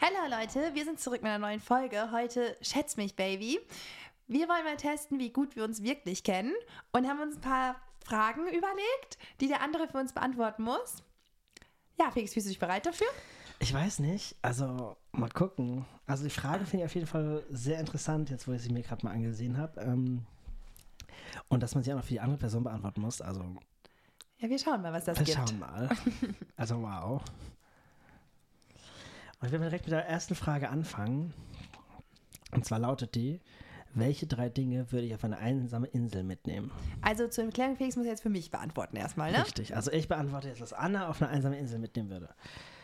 Hallo Leute, wir sind zurück mit einer neuen Folge. Heute Schätz mich, Baby. Wir wollen mal testen, wie gut wir uns wirklich kennen und haben uns ein paar Fragen überlegt, die der andere für uns beantworten muss. Ja, Felix, fühlst du dich bereit dafür? Ich weiß nicht. Also, mal gucken. Also, die Frage finde ich auf jeden Fall sehr interessant, jetzt wo ich sie mir gerade mal angesehen habe. Ähm, und dass man sie auch noch für die andere Person beantworten muss. Also, Ja, wir schauen mal, was das wir gibt. schauen mal. Also, wow. Und ich will direkt mit der ersten Frage anfangen. Und zwar lautet die: Welche drei Dinge würde ich auf eine einsame Insel mitnehmen? Also zur Erklärung, Felix muss jetzt für mich beantworten erstmal, ne? Richtig. Also, ich beantworte jetzt, was Anna auf eine einsame Insel mitnehmen würde.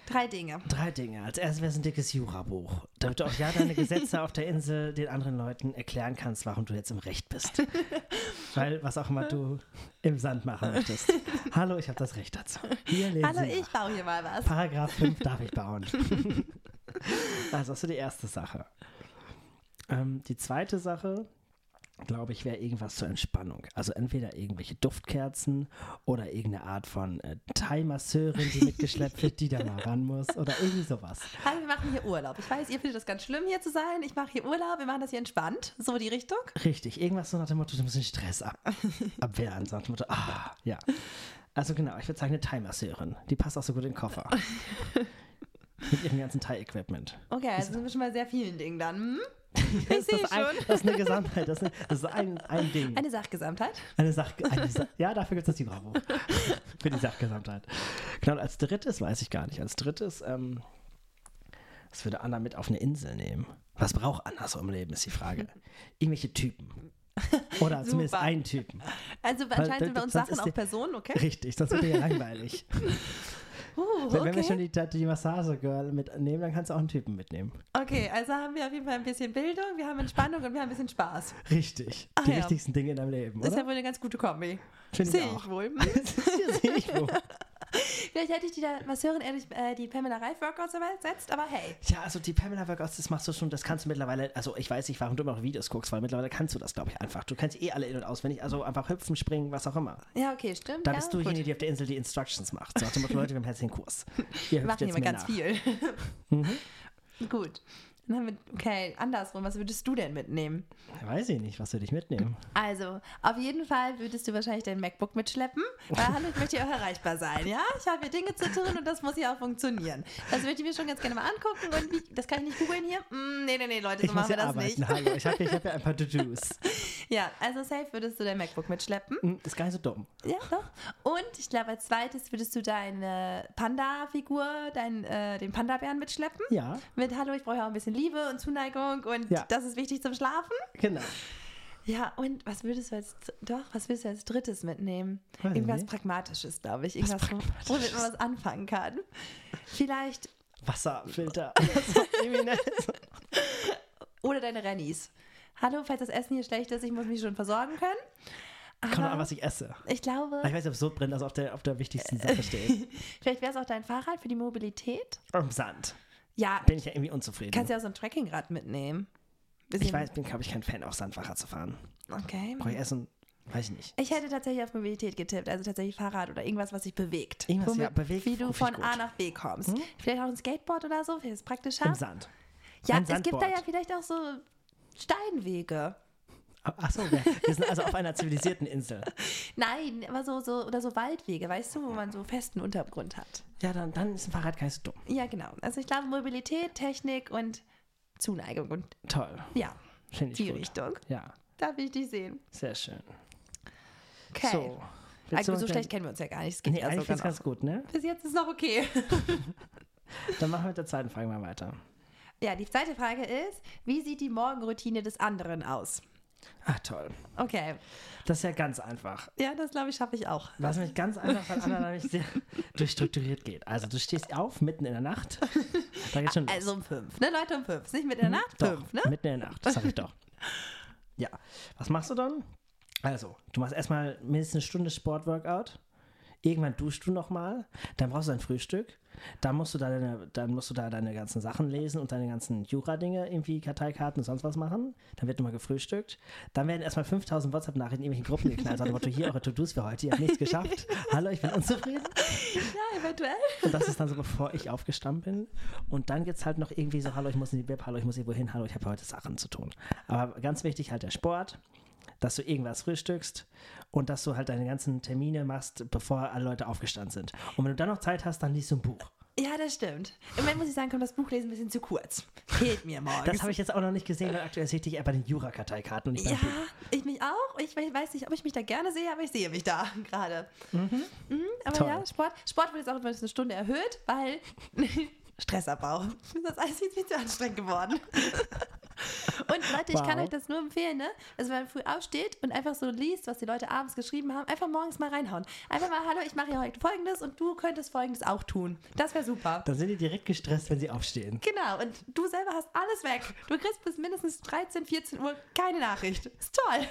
Drei Dinge. Drei Dinge. Als erstes wäre es ein dickes Jurabuch, damit du auch ja deine Gesetze auf der Insel den anderen Leuten erklären kannst, warum du jetzt im Recht bist. Weil was auch immer du im Sand machen möchtest. Hallo, ich habe das Recht dazu. Hallo, ich baue hier mal was. Paragraph 5 darf ich bauen. also, das ist die erste Sache. Ähm, die zweite Sache, glaube ich, wäre irgendwas zur Entspannung. Also entweder irgendwelche Duftkerzen oder irgendeine Art von äh, Thai-Masseurin, die mitgeschleppt wird, die da mal ran muss oder irgendwie sowas. Hallo, wir machen hier Urlaub. Ich weiß, ihr findet das ganz schlimm, hier zu sein. Ich mache hier Urlaub, wir machen das hier entspannt. So die Richtung. Richtig, irgendwas so nach dem Motto, du musst den Stress ab abwehren. So nach dem Motto, ah, ja. Also genau, ich würde sagen eine Thai-Masseurin. Die passt auch so gut in den Koffer. Mit ihrem ganzen Thai-Equipment. Okay, also sind wir schon mal sehr vielen Dingen dann. Hm? Das ist ein, schon. Das ist eine Gesamtheit, das ist, das ist ein, ein Ding. Eine Sachgesamtheit. Eine Sache. Eine Sa ja, dafür gibt es das Jurabuch. Für die Sachgesamtheit. Genau, als drittes, weiß ich gar nicht, als drittes, ähm, was würde Anna mit auf eine Insel nehmen? Was braucht Anna so im Leben, ist die Frage. Irgendwelche Typen. Oder zumindest einen Typen. Also Weil, anscheinend sind bei uns Sachen die- Personen, okay? Richtig, sonst wird ja langweilig. Uh, Wenn, wenn wir okay. schon die, die Massage-Girl mitnehmen, dann kannst du auch einen Typen mitnehmen. okay, also haben wir auf jeden Fall ein bisschen Bildung, wir haben Entspannung und wir haben ein bisschen Spaß. Richtig. Ach die ja. wichtigsten Dinge in deinem Leben, Das ist ja wohl eine ganz gute Kombi. Finde ich Sehe ich wohl. Sehe ich wohl. Vielleicht hätte ich die da Masseurin ehrlich äh, die Pamela Reif Workouts ersetzt, aber hey. Ja, also die Pamela Workouts, das machst du schon, das kannst du mittlerweile, also ich weiß nicht, warum du immer noch Videos guckst, weil mittlerweile kannst du das, glaube ich, einfach. Du kannst eh alle in- und auswendig, also einfach hüpfen, springen, was auch immer. Ja, okay, stimmt. Da ja, bist du diejenige, die auf der Insel die Instructions macht. So dem Motto, Leute, wir haben jetzt den Kurs. Wir machen jetzt ganz nach. viel. Mhm. Gut. Dann haben wir, okay, andersrum. Was würdest du denn mitnehmen? Weiß ich nicht, was würde ich mitnehmen? Also, auf jeden Fall würdest du wahrscheinlich dein MacBook mitschleppen. Weil, hallo, ich möchte ja auch erreichbar sein, ja? Ich habe hier Dinge zu tun und das muss ja auch funktionieren. Das würde ich mir schon ganz gerne mal angucken. Und wie, das kann ich nicht googeln hier? Mm, nee, nee, nee, Leute, so Ich machen wir ja das arbeiten, nicht. hallo. Ich habe hab ja ein paar To-Dos. Ja, also safe würdest du dein MacBook mitschleppen. Hm, Ist gar nicht so dumm. Ja, doch. Und ich glaube, als zweites würdest du deine Panda-Figur, dein, äh, den Panda-Bären mitschleppen. Ja, Mit Hallo, ich brauche ja auch ein bisschen Liebe und Zuneigung und Ja. das ist wichtig zum Schlafen. genau. Ja, und was würdest du als doch, was würdest du als drittes mitnehmen? Weiß Irgendwas nicht. Pragmatisches, glaube ich. Irgendwas, womit man was anfangen kann. Vielleicht. Wasserfilter. Oder deine Rennies. Hallo, falls das Essen hier schlecht ist, ich muss mich schon versorgen können. Kommt an, Aber was ich esse. ich glaube, Ich weiß nicht, ob es so brennt, also auf der, auf der wichtigsten Sache steht. vielleicht wäre es auch dein Fahrrad für die Mobilität. Am Sand. Ja, Bin ich ja irgendwie unzufrieden. kannst ja auch so ein Trekkingrad mitnehmen. Bisschen- ich weiß, bin, glaube ich, kein Fan, auf Sandfahrrad zu fahren. Okay. Brauche ich Essen? Weiß ich nicht. Ich hätte tatsächlich auf Mobilität getippt, also tatsächlich Fahrrad oder irgendwas, was sich bewegt. Irgendwas, ja, bewegt, Wie du von. A nach B kommst. Vielleicht auch ein Skateboard oder so, ist es praktischer. Im Sand. Ja, Ein es gibt da Sandboard. ja vielleicht auch so Steinwege. Achso, wir, wir sind also auf einer zivilisierten Insel. Nein, aber so, so, oder so Waldwege, weißt du, wo man so festen Untergrund hat. Ja, dann, dann ist ein Fahrrad gar nicht so dumm. Ja, genau. Also ich glaube Mobilität, Technik und Zuneigung und Toll. ja, Finde ich die gut. Richtung. Ja, Da will ich dich sehen. sehr schön. Okay. So. Also, so schlecht kennen wir uns ja gar nicht. Es geht Nee, ja eigentlich ist ganz gut, ne? Bis jetzt ist noch okay. Dann machen wir mit der zweiten Frage mal weiter. Ja, die zweite Frage ist, wie sieht die Morgenroutine des anderen aus? Ach, toll. Okay. Das ist ja ganz einfach. Ja, das glaube ich schaffe ich auch. Was nämlich ganz einfach, weil Anna nämlich sehr durchstrukturiert geht. Also du stehst auf mitten in der Nacht. Da geht's schon. Also um fünf, ne Leute, um fünf. Nicht mit der Nacht, Doch, fünf, ne? mitten in der Nacht, das sag ich doch. Ja, was machst du dann? Also, du machst erstmal mindestens eine Stunde Sportworkout. Irgendwann duschst du nochmal. Dann brauchst du ein Frühstück. Dann musst du da deine, dann musst du da deine ganzen Sachen lesen und deine ganzen Jura-Dinge, irgendwie Karteikarten und sonst was machen. Dann wird nochmal gefrühstückt. Dann werden erstmal 5000 WhatsApp-Nachrichten in irgendwelchen Gruppen geknallt. Sagen, Motto, hier eure To-Dos für heute, ihr habt nichts geschafft. Hallo, ich bin unzufrieden. Ja, eventuell. Und das ist dann so, bevor ich aufgestanden bin. Und dann gibt es halt noch irgendwie so, hallo, ich muss in die Web, hallo, ich muss irgendwo hin, hallo, ich habe heute Sachen zu tun. Aber ganz wichtig halt der Sport, dass du irgendwas frühstückst und dass du halt deine ganzen Termine machst, bevor alle Leute aufgestanden sind. Und wenn du dann noch Zeit hast, dann liest du ein Buch. Ja, das stimmt. Im Moment muss ich sagen, kommt das Buchlesen ein bisschen zu kurz. Fehlt mir morgens. Das habe ich jetzt auch noch nicht gesehen, weil aktuell sehe ich dich eher bei den Jura-Karteikarten Ja, ich mich auch. Ich we- weiß nicht, ob ich mich da gerne sehe, aber ich sehe mich da gerade. Mhm, aber Toll. ja, Sport, Sport wird jetzt auch übrigens eine Stunde erhöht, weil Stressabbau. Das ist alles viel, viel zu anstrengend geworden. Und Leute, ich kann Wow. euch das nur empfehlen, ne? Also wenn man früh aufsteht und einfach so liest, was die Leute abends geschrieben haben, einfach morgens mal reinhauen. Einfach mal, hallo, ich mache hier heute folgendes und du könntest folgendes auch tun. Das wäre super. Dann sind die direkt gestresst, wenn sie aufstehen. Genau, und du selber hast alles weg. Du kriegst bis mindestens 13, 14 Uhr keine Nachricht. Ist toll.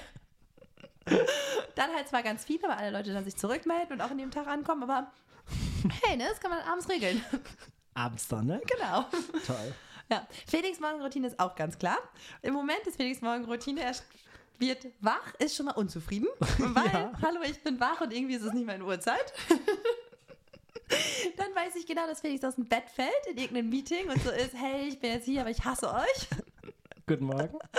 Dann halt zwar ganz viele, weil alle Leute dann sich zurückmelden und auch in dem Tag ankommen, aber hey, ne, das kann man abends regeln. Abends dann, ne? genau. Toll. Ja, Felix Morgenroutine ist auch ganz klar. Im Moment ist Felix Morgenroutine, er wird wach, ist schon mal unzufrieden, weil, Ja. hallo, ich bin wach und irgendwie ist es nicht meine Uhrzeit. Dann weiß ich genau, dass Felix aus dem Bett fällt in irgendeinem Meeting und so ist, hey, ich bin jetzt hier, aber ich hasse euch. Guten Morgen.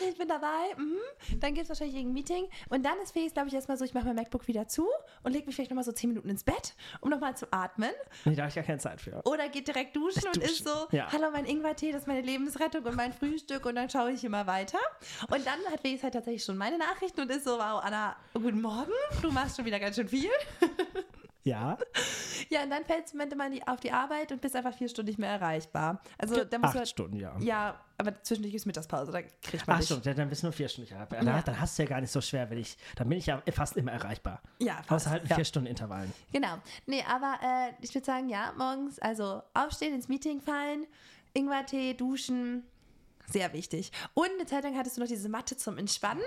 Ich bin dabei. Mhm. Dann gibt es wahrscheinlich irgendein Meeting. Und dann ist Felix, glaube ich, erstmal so, ich mache mein MacBook wieder zu und lege mich vielleicht nochmal so 10 Minuten ins Bett, um nochmal zu atmen. Nee, da habe ich gar keine Zeit für. Oder geht direkt duschen und Duschen, ist so, ja. hallo, mein Ingwertee, das ist meine Lebensrettung und mein Frühstück und dann schaue ich immer weiter. Und dann hat Felix halt tatsächlich schon meine Nachrichten und ist so, wow, Anna, guten Morgen, du machst schon wieder ganz schön viel. Ja, Ja, und dann fällst du am Ende mal in die- auf die Arbeit und bist einfach vier Stunden nicht mehr erreichbar. Also da musst acht du halt, Stunden, ja. Ja, aber zwischendurch ist Mittagspause, da kriegt man Ach so, dann bist du nur vier Stunden erreichbar. Ja. Dann hast du ja gar nicht so schwer, wenn ich, dann bin ich ja fast immer erreichbar. Ja, fast. Außer halt in Ja. vier Stunden Intervallen. Genau. Nee, aber äh, ich würde sagen, ja, morgens, also aufstehen, ins Meeting fallen, Ingwertee, duschen, sehr wichtig. Und eine Zeit lang hattest du noch diese Matte zum Entspannen,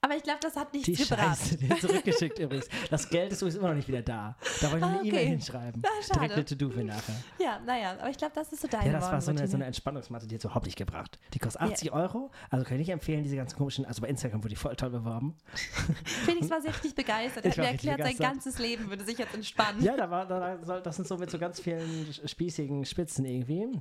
aber ich glaube, das hat nichts Die gebracht. Scheiße, den zurückgeschickt übrigens. Das Geld ist übrigens immer noch nicht wieder da. Da wollte ich eine Ah, okay. E-Mail hinschreiben. Ah, schade. Direkt eine To-Do für nachher. Ja, naja, aber ich glaube, das ist so deine Ja, das war so eine, so eine Entspannungsmatte, die hat überhaupt nicht gebracht. Die kostet 80 Euro, also kann ich nicht empfehlen, diese ganzen komischen, also bei Instagram wurde die voll toll beworben. Felix war sehr richtig begeistert. Er hat mir erklärt, sein begeistert. ganzes Leben würde sich jetzt entspannen. Ja, da war, da soll, das sind so mit so ganz vielen spießigen Spitzen irgendwie.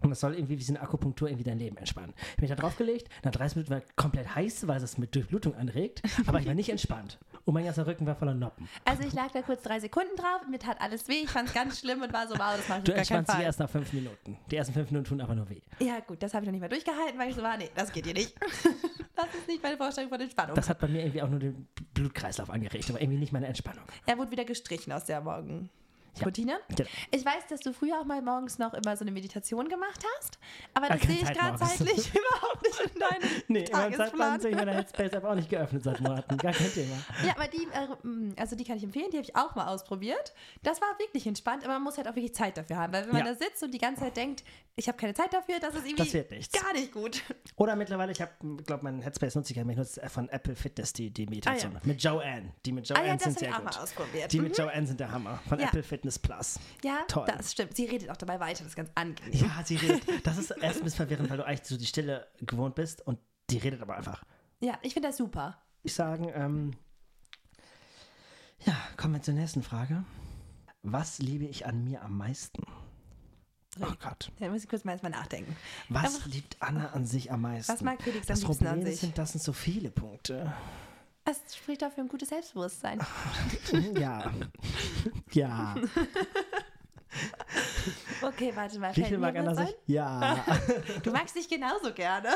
Und das soll irgendwie wie so eine Akupunktur irgendwie dein Leben entspannen. Ich habe mich da draufgelegt, nach 30 Minuten war ich komplett heiß, weil es mit Durchblutung anregt, aber ich war nicht entspannt. Und mein ganzer Rücken war voller Noppen. Also ich lag da kurz drei Sekunden drauf, mir tat alles weh, ich fand es ganz schlimm und war so, wow, das Du auf gar keinen entspannst dich Fall. erst nach fünf Minuten. Die ersten fünf Minuten tun aber nur weh. Ja gut, das habe ich noch nicht mehr durchgehalten, weil ich so war, nee, das geht hier nicht. das ist nicht meine Vorstellung von Entspannung. Das hat bei mir irgendwie auch nur den Blutkreislauf angeregt, aber irgendwie nicht meine Entspannung. Er wurde wieder gestrichen aus der Morgenroutine. Genau. Ich weiß, dass du früher auch mal morgens noch immer so eine Meditation gemacht hast, aber Ah, das sehe ich gerade zeitlich überhaupt nicht in deinem Nee, in meinem Zeitplan Tagesplan. sehe ich meine Headspace aber auch nicht geöffnet seit Monaten. Gar kein Thema. Ja, aber die, äh, also die kann ich empfehlen, die habe ich auch mal ausprobiert. Das war wirklich entspannt, aber man muss halt auch wirklich Zeit dafür haben, weil wenn man Ja. da sitzt und die ganze Zeit denkt, ich habe keine Zeit dafür, das ist irgendwie Das wird nichts. gar nicht gut. Oder mittlerweile, ich habe, glaube mein Headspace nutze ich gar nicht, nutze von Apple Fitness die, die Meditation. Ah, Mit Joanne. Die mit Ah Joanne ja, das sind sehr gut. ausprobiert. Die Mhm. mit Joanne sind der Hammer. Von Ja. Apple Fitness Plus. Ja, Toll. das stimmt. Sie redet auch dabei weiter, das ist ganz angenehm. Ja, sie redet. Das ist erst ein bisschen verwirrend, weil du eigentlich so die Stille gewohnt bist und die redet aber einfach. Ja, ich finde das super. Ich sagen, ähm, ja, kommen wir zur nächsten Frage. Was liebe ich an mir am meisten? Oh Gott. Da muss ich kurz mal erstmal nachdenken. Was Aber- liebt Anna an sich am meisten? Was mag Felix am das liebsten an Problem sich? sind, das sind so viele Punkte. Es spricht dafür ein gutes Selbstbewusstsein. Ja. ja. Okay, warte mal. Mir mag sich? ein? Ja. Du magst dich genauso gerne.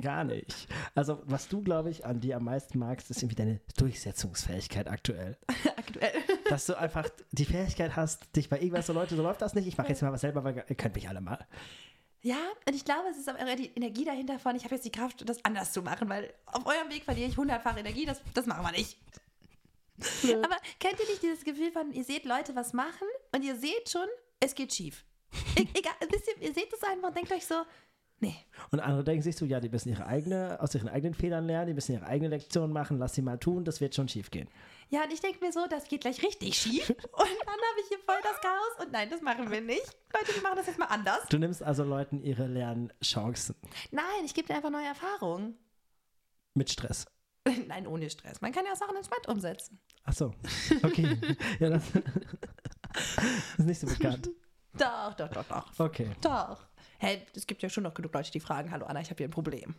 Gar nicht. Also, was du, glaube ich, an dir am meisten magst, ist irgendwie deine Durchsetzungsfähigkeit aktuell. Aktuell. Dass du einfach die Fähigkeit hast, dich bei irgendwas so Leute, so läuft das nicht, ich mache jetzt mal was selber, weil ihr könnt mich alle mal. Ja, und ich glaube, es ist aber die Energie dahinter von, ich habe jetzt die Kraft, das anders zu machen, weil auf eurem Weg verliere ich hundertfach Energie, das, das machen wir nicht. Aber kennt ihr nicht dieses Gefühl von, ihr seht Leute was machen und ihr seht schon, es geht schief. E egal, wisst ihr, ihr seht es einfach und denkt euch so, Nee. Und andere denken sich so, ja, die müssen ihre eigene, aus ihren eigenen Fehlern lernen, die müssen ihre eigene Lektion machen, lass sie mal tun, das wird schon schief gehen. Ja, und ich denke mir so, das geht gleich richtig schief. Und dann habe ich hier voll das Chaos. Und nein, das machen wir nicht. Leute, wir machen das jetzt mal anders. Du nimmst also Leuten ihre Lernchancen Nein, ich gebe dir einfach neue Erfahrungen. mit Stress. Nein, ohne Stress. Man kann ja Sachen entspannt umsetzen. Ach so, okay. ja, das ist nicht so bekannt. Doch, doch, doch, doch. Okay, Doch. Hey, es gibt ja schon noch genug Leute, die fragen, hallo Anna, ich habe hier ein Problem.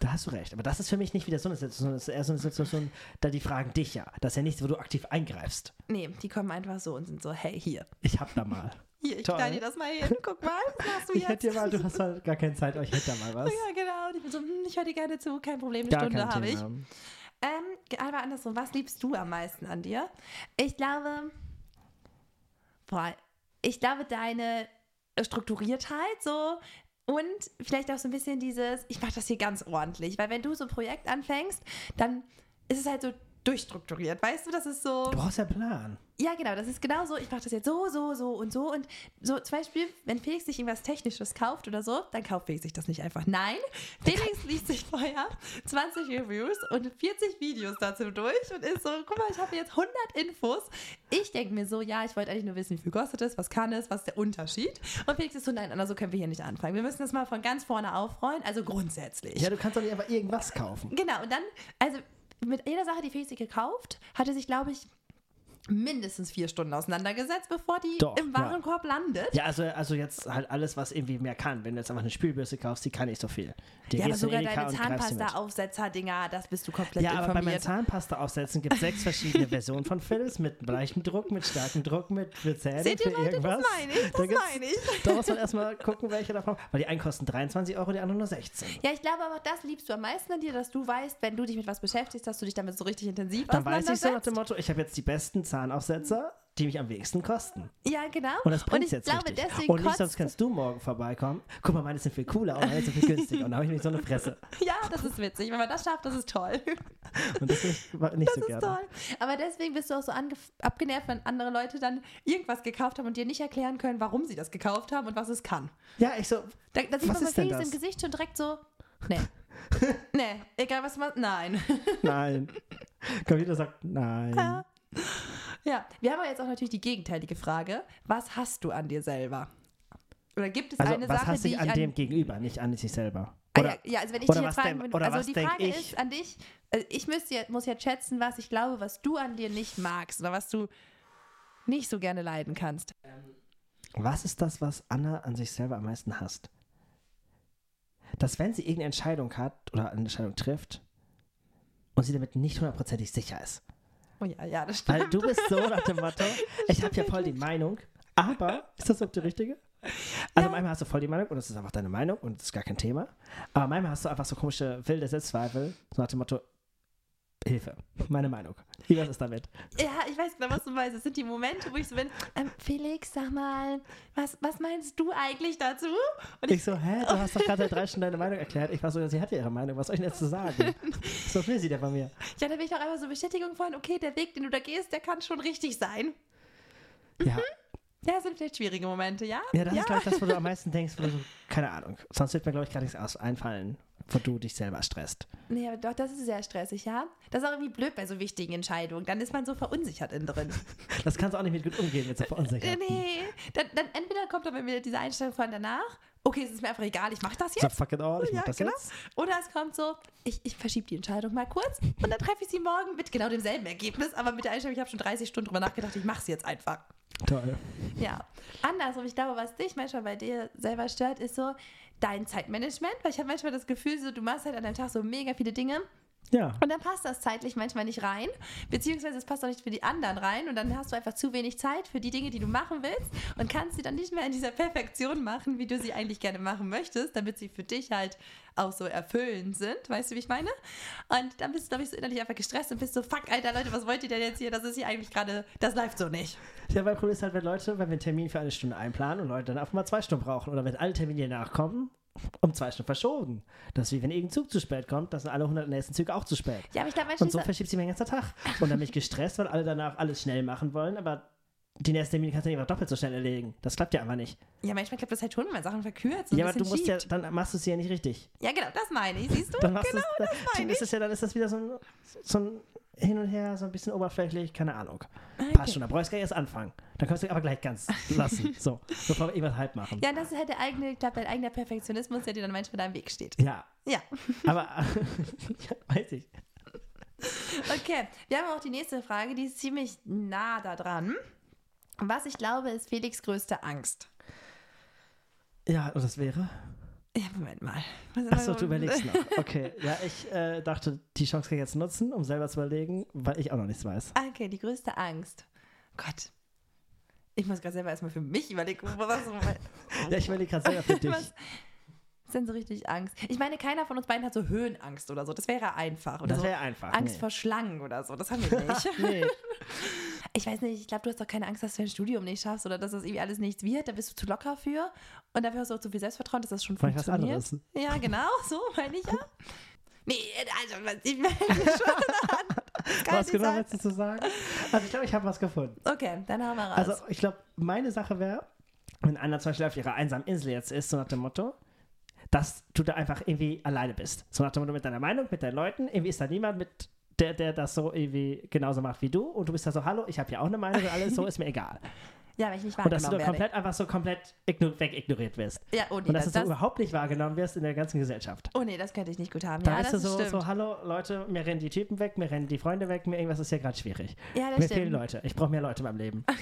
Da hast du recht. Aber das ist für mich nicht wieder so eine Situation, sondern es ist eher so eine Situation, da die fragen dich ja. Das ist ja nichts, wo du aktiv eingreifst. Nee, die kommen einfach so und sind so, hey, hier. Ich hab da mal. Hier, ich knall dir das mal hin. Guck mal, was machst du Ich jetzt? hätte dir mal, du hast mal gar keine Zeit, ich hätte da mal was. Ja, genau. Und ich bin so, hm, ich höre dir gerne zu, kein Problem, eine Gar Stunde habe ich. Ähm, aber andersrum, was liebst du am meisten an dir? Ich glaube, boah, ich glaube, deine Strukturiertheit so und vielleicht auch so ein bisschen dieses, ich mache das hier ganz ordentlich, weil wenn du so ein Projekt anfängst, dann ist es halt so durchstrukturiert, weißt du, das ist so. Du brauchst ja einen Plan. Ja, genau, das ist genau so. Ich mache das jetzt so, so, so und so. Und so zum Beispiel, wenn Felix sich irgendwas Technisches kauft oder so, dann kauft Felix sich das nicht einfach. Nein, Felix liest sich vorher 20 Reviews und 40 Videos dazu durch und ist so, guck mal, ich habe jetzt 100 Infos. Ich denke mir so, ja, ich wollte eigentlich nur wissen, wie viel kostet es, was kann es, was ist der Unterschied. Und Felix ist so, nein, Anna, so können wir hier nicht anfangen. Wir müssen das mal von ganz vorne aufrollen, also grundsätzlich. Ja, du kannst doch nicht einfach irgendwas kaufen. Genau, und dann, also mit jeder Sache, die Felix sich gekauft, hatte sich, glaube ich, mindestens vier Stunden auseinandergesetzt, bevor die Doch, im ja. Warenkorb landet. Ja, also, also jetzt halt alles, was irgendwie mehr kann. Wenn du jetzt einfach eine Spülbürste kaufst, die kann nicht so viel. Die Ja, aber sogar deine. Zahnpasta-Aufsetzer-Dinger, das bist du komplett Ja, aber bei meinen informiert. Zahnpasta-Aufsätzen gibt es sechs verschiedene Versionen von Philips mit leichtem Druck, mit starkem Druck, mit Zähne, Seht ihr, für Leute, das irgendwas. meine ich, Da das gibt's- meine ich. Da muss man erstmal gucken, welche davon. Weil die einen kosten 23 Euro, die anderen nur 16. Ja, ich glaube aber, das liebst du am meisten an dir, dass du weißt, wenn du dich mit was beschäftigst, dass du dich damit so richtig intensiv Dann weiß ich so nach dem Motto, ich habe jetzt die besten Zahnaufsetzer, die mich am wenigsten kosten. Ja, genau. Und das bringt ich jetzt glaube, richtig. deswegen Und nicht, sonst kannst du morgen vorbeikommen. Guck mal, meine sind viel cooler und meine sind viel günstiger. Und da habe ich nämlich so eine Fresse. Ja, das ist witzig. Wenn man das schafft, das ist toll. Und das ist nicht Das so ist gerne. toll. Aber deswegen bist du auch so abgenervt, wenn andere Leute dann irgendwas gekauft haben und dir nicht erklären können, warum sie das gekauft haben und was es kann. Ja, ich so, Da, da sieht Was man bei Felix im Gesicht schon direkt so, nee. nee, egal was man, nein. nein. Computer sagt nein. Ja, wir haben aber jetzt auch natürlich die gegenteilige Frage. Was hast du an dir selber? Oder gibt es Also, eine was Sache, hast du die an an dem gegenüber, nicht an sich selber? Ah, Oder, ja, ja, also wenn ich dich jetzt fragen würde, also die Frage ich? ist an dich, also ich müsste jetzt, muss jetzt schätzen, was ich glaube, was du an dir nicht magst oder was du nicht so gerne leiden kannst. was ist das, was Anna an sich selber am meisten hasst? Dass wenn sie irgendeine Entscheidung hat oder eine Entscheidung trifft und sie damit nicht hundertprozentig sicher ist. Oh ja, ja, das stimmt. Weil du bist so nach dem Motto, ich habe ja voll die Meinung, aber, ist das überhaupt die richtige? Also manchmal hast du voll die Meinung und das ist einfach deine Meinung und das ist gar kein Thema. Aber manchmal hast du einfach so komische wilde Selbstzweifel, so nach dem Motto, Hilfe, meine Meinung. Wie was ist damit? Ja, ich weiß genau, was du meinst. Es sind die Momente, wo ich so bin, ähm, Felix, sag mal, was, was meinst du eigentlich dazu? Und Ich so, hä, du hast doch gerade drei Stunden deine Meinung erklärt. Ich war so, sie hat ja ihre Meinung, was soll ich denn jetzt zu sagen? So will sie der von mir. ja, da will ich doch einfach so Bestätigung von, okay, der Weg, den du da gehst, der kann schon richtig sein. Ja, Ja, das sind vielleicht schwierige Momente, ja? ja das ist, glaube ich, das, wo du am meisten denkst, wo du so, keine Ahnung. Sonst wird mir, glaube ich, gar nichts aus- einfallen, wo du dich selber stresst. Nee, aber doch, das ist sehr stressig, ja? Das ist auch irgendwie blöd bei so wichtigen Entscheidungen. Dann ist man so verunsichert innen drin. Das kannst du auch nicht mit gut umgehen, mit so verunsichert. nee, dann, dann entweder kommt dann bei mir diese Einstellung von danach, okay, es ist mir einfach egal, ich mach das So, jetzt. fuck it all, ich mach Ja, das genau. jetzt. Oder es kommt so, ich, ich verschiebe die Entscheidung mal kurz und dann treffe ich sie morgen mit genau demselben Ergebnis, aber mit der Einstellung, ich habe schon 30 Stunden drüber nachgedacht, ich mache sie jetzt einfach. Toll. Ja. Andersrum, ich glaube, was dich manchmal bei dir selber stört, ist so dein Zeitmanagement, weil ich habe manchmal das Gefühl, so, du machst halt an einem Tag so mega viele Dinge Ja. und dann passt das zeitlich manchmal nicht rein, beziehungsweise es passt auch nicht für die anderen rein und dann hast du einfach zu wenig Zeit für die Dinge, die du machen willst und kannst sie dann nicht mehr in dieser Perfektion machen, wie du sie eigentlich gerne machen möchtest, damit sie für dich halt auch so erfüllend sind, weißt du, wie ich meine? Und dann bist du, glaube ich, so innerlich einfach gestresst und bist so, fuck, Alter, Leute, was wollt ihr denn jetzt hier? Das ist hier eigentlich gerade, das läuft so nicht. Ja, mein Problem ist halt, wenn Leute, wenn wir einen Termin für eine Stunde einplanen und Leute dann einfach mal zwei Stunden brauchen oder wenn alle Termine nachkommen, um zwei Stunden verschoben. Das ist wie wenn irgendein Zug zu spät kommt, dann sind alle 100 nächsten Züge auch zu spät. Ja, aber ich glaube, manchmal Und so verschiebt sich mein ganzer Tag. Und dann bin ich gestresst, weil alle danach alles schnell machen wollen, aber den ersten Termin kannst du nicht einfach doppelt so schnell erledigen. Das klappt ja einfach nicht. Ja, manchmal klappt das halt schon, wenn man Sachen verkürzt. und ja, aber du musst ja, schiebt. dann machst du es ja nicht richtig. Ja, genau, das meine ich. Siehst du? Dann machst genau, das meine ist ich. ja, dann ist das wieder so ein, so ein Hin und Her, so ein bisschen oberflächlich, keine Ahnung. Okay. Passt schon, da brauchst du gar nicht erst anfangen. Dann kannst du aber gleich ganz lassen. So, bevor wir irgendwas halb machen. Ja, das ist halt der eigene, ich glaube, dein eigener Perfektionismus, der dir dann manchmal da im Weg steht. Ja, Ja. aber ja, weiß ich. Okay, wir haben auch die nächste Frage, die ist ziemlich nah da dran. Was ich glaube, ist Felix größte Angst. Ja, und das wäre? Ja, Moment mal. Achso, du überlegst noch. Okay, ja, ich äh, dachte, die Chance kann ich jetzt nutzen, um selber zu überlegen, weil ich auch noch nichts weiß. Okay, die größte Angst. Gott. Ich muss gerade selber erstmal für mich überlegen, was Ja, ich überlege gerade selber für dich. Was denn so richtig Angst? Ich meine, keiner von uns beiden hat so Höhenangst oder so. Das wäre einfach. Oder Das so wäre einfach. Angst nee. vor Schlangen oder so. Das haben wir nicht. Nee. Ich weiß nicht, ich glaube, du hast doch keine Angst, dass du dein Studium nicht schaffst oder dass das irgendwie alles nichts wird. Da bist du zu locker für. Und dafür hast du auch zu viel Selbstvertrauen, dass das schon was funktioniert. anderes. Ja, genau, so meine ich ja. Nee, also, was ich meine schon an. Kann Was genau willst du zu sagen? Also ich glaube, ich habe was gefunden. Okay, dann haben wir raus. Also ich glaube, meine Sache wäre, wenn einer zum Beispiel auf ihrer einsamen Insel jetzt ist, so nach dem Motto, dass du da einfach irgendwie alleine bist. So nach dem Motto mit deiner Meinung, mit deinen Leuten. Irgendwie ist da niemand mit, der, der das so irgendwie genauso macht wie du. Und du bist da so, hallo, ich habe hier auch eine Meinung und alles, so ist mir egal. ja, wenn ich nicht Und dass du wahrgenommen da werde. komplett einfach so komplett igno- wegignoriert wirst. Ja, oh nee, Und dass das, du das, überhaupt nicht wahrgenommen wirst in der ganzen Gesellschaft. oh nee, das könnte ich nicht gut haben. Da ja, bist das so, stimmt. so, hallo Leute, mir rennen die Typen weg, mir rennen die Freunde weg, mir irgendwas ist hier gerade schwierig. ja, das Mir stimmt. fehlen Leute. Ich brauche mehr Leute in meinem Leben.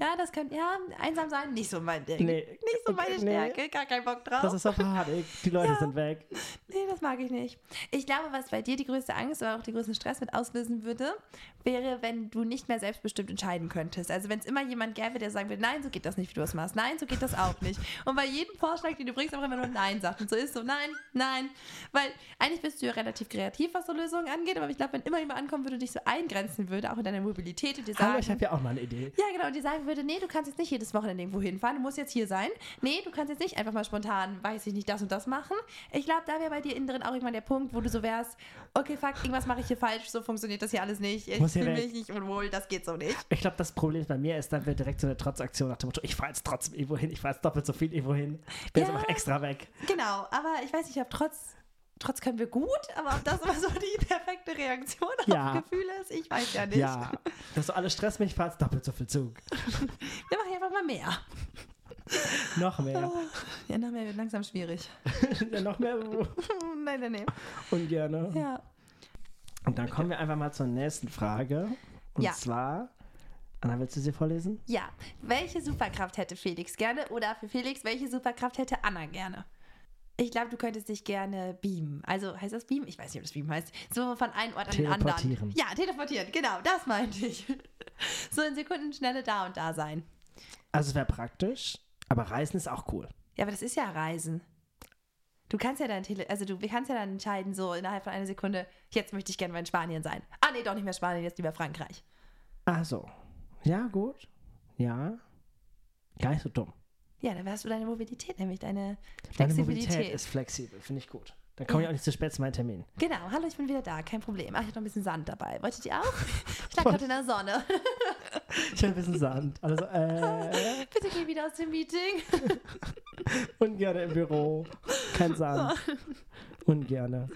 Ja, das könnte, ja, einsam sein, nicht so mein Ding. Nee, Nicht so meine nee. Stärke, gar keinen Bock drauf. Das ist so Panik. Die Leute Ja. sind weg. Nee, das mag ich nicht. Ich glaube, was bei dir die größte Angst oder auch den größten Stress mit auslösen würde, wäre, wenn du nicht mehr selbstbestimmt entscheiden könntest. Also wenn es immer jemand gäbe, der sagen würde, nein, so geht das nicht, wie du es machst. Nein, so geht das auch nicht. Und bei jedem Vorschlag, den du bringst, auch immer nur Nein sagt. Und so ist so, nein, nein. Weil eigentlich bist du ja relativ kreativ, was so Lösungen angeht, aber ich glaube, wenn immer jemand ankommen würde, dich so eingrenzen würde, auch in deiner Mobilität und dir sagen, Hallo, ich habe ja auch mal eine Idee. ja, genau, und die sagen würde, nee, du kannst jetzt nicht jedes Wochenende irgendwo hinfahren, du musst jetzt hier sein. Nee, du kannst jetzt nicht einfach mal spontan, weiß ich nicht, das und das machen. Ich glaube, da wäre bei dir innen drin auch irgendwann der Punkt, wo du so wärst, okay, fuck, irgendwas mache ich hier falsch, so funktioniert das hier alles nicht. Ich fühle mich nicht unwohl, das geht so nicht. Ich glaube, das Problem bei mir ist, dann wird direkt so eine Trotzaktion nach dem Motto, ich fahre jetzt trotzdem irgendwo hin, ich fahre jetzt doppelt so viel irgendwo hin. Ich bin Ja. jetzt einfach extra weg. Genau, aber ich weiß nicht, ob trotz, trotz können wir gut, aber ob das immer so die perfekte Reaktion Ja. auf Gefühle ist, ich weiß ja nicht. Ja, dass du alles Stress mich, ich fahre jetzt doppelt so viel Zug. Wir machen einfach mal mehr. noch mehr. Ja, noch mehr wird langsam schwierig. ja, noch mehr nein, nein, nein. ungerne. Ja. Und dann kommen wir einfach mal zur nächsten Frage. Und Ja. zwar, Anna, willst du sie vorlesen? Ja, welche Superkraft hätte Felix gerne? Oder für Felix, welche Superkraft hätte Anna gerne? Ich glaube, du könntest dich gerne beamen. Also heißt das beamen? Ich weiß nicht, ob das beamen heißt. So von einem Ort an den anderen. Teleportieren. Ja, teleportieren, genau, das meinte ich. So in Sekundenschnelle da und da sein. Also es wäre praktisch, aber Reisen ist auch cool. Ja, aber das ist ja Reisen. Du kannst ja dann tele also du kannst ja dann entscheiden, so innerhalb von einer Sekunde, jetzt möchte ich gerne mal in Spanien sein. Ah, nee, doch nicht mehr Spanien, jetzt lieber Frankreich. Ach so. Ja, gut. Ja. Gar nicht so dumm. Ja, dann wärst du deine Mobilität, nämlich deine Deine Flexibilität. Mobilität ist flexibel, finde ich gut. Dann komme ich Ja. auch nicht zu spät zu meinem Termin. Genau, hallo, ich bin wieder da, kein Problem. Ach, ich habe noch ein bisschen Sand dabei. Wolltet ihr auch? Ich lag gerade in der Sonne. Ich habe ein bisschen Sand. Also, äh, Bitte geh wieder aus dem Meeting. ungerne im Büro. Kein Sand. Ungerne.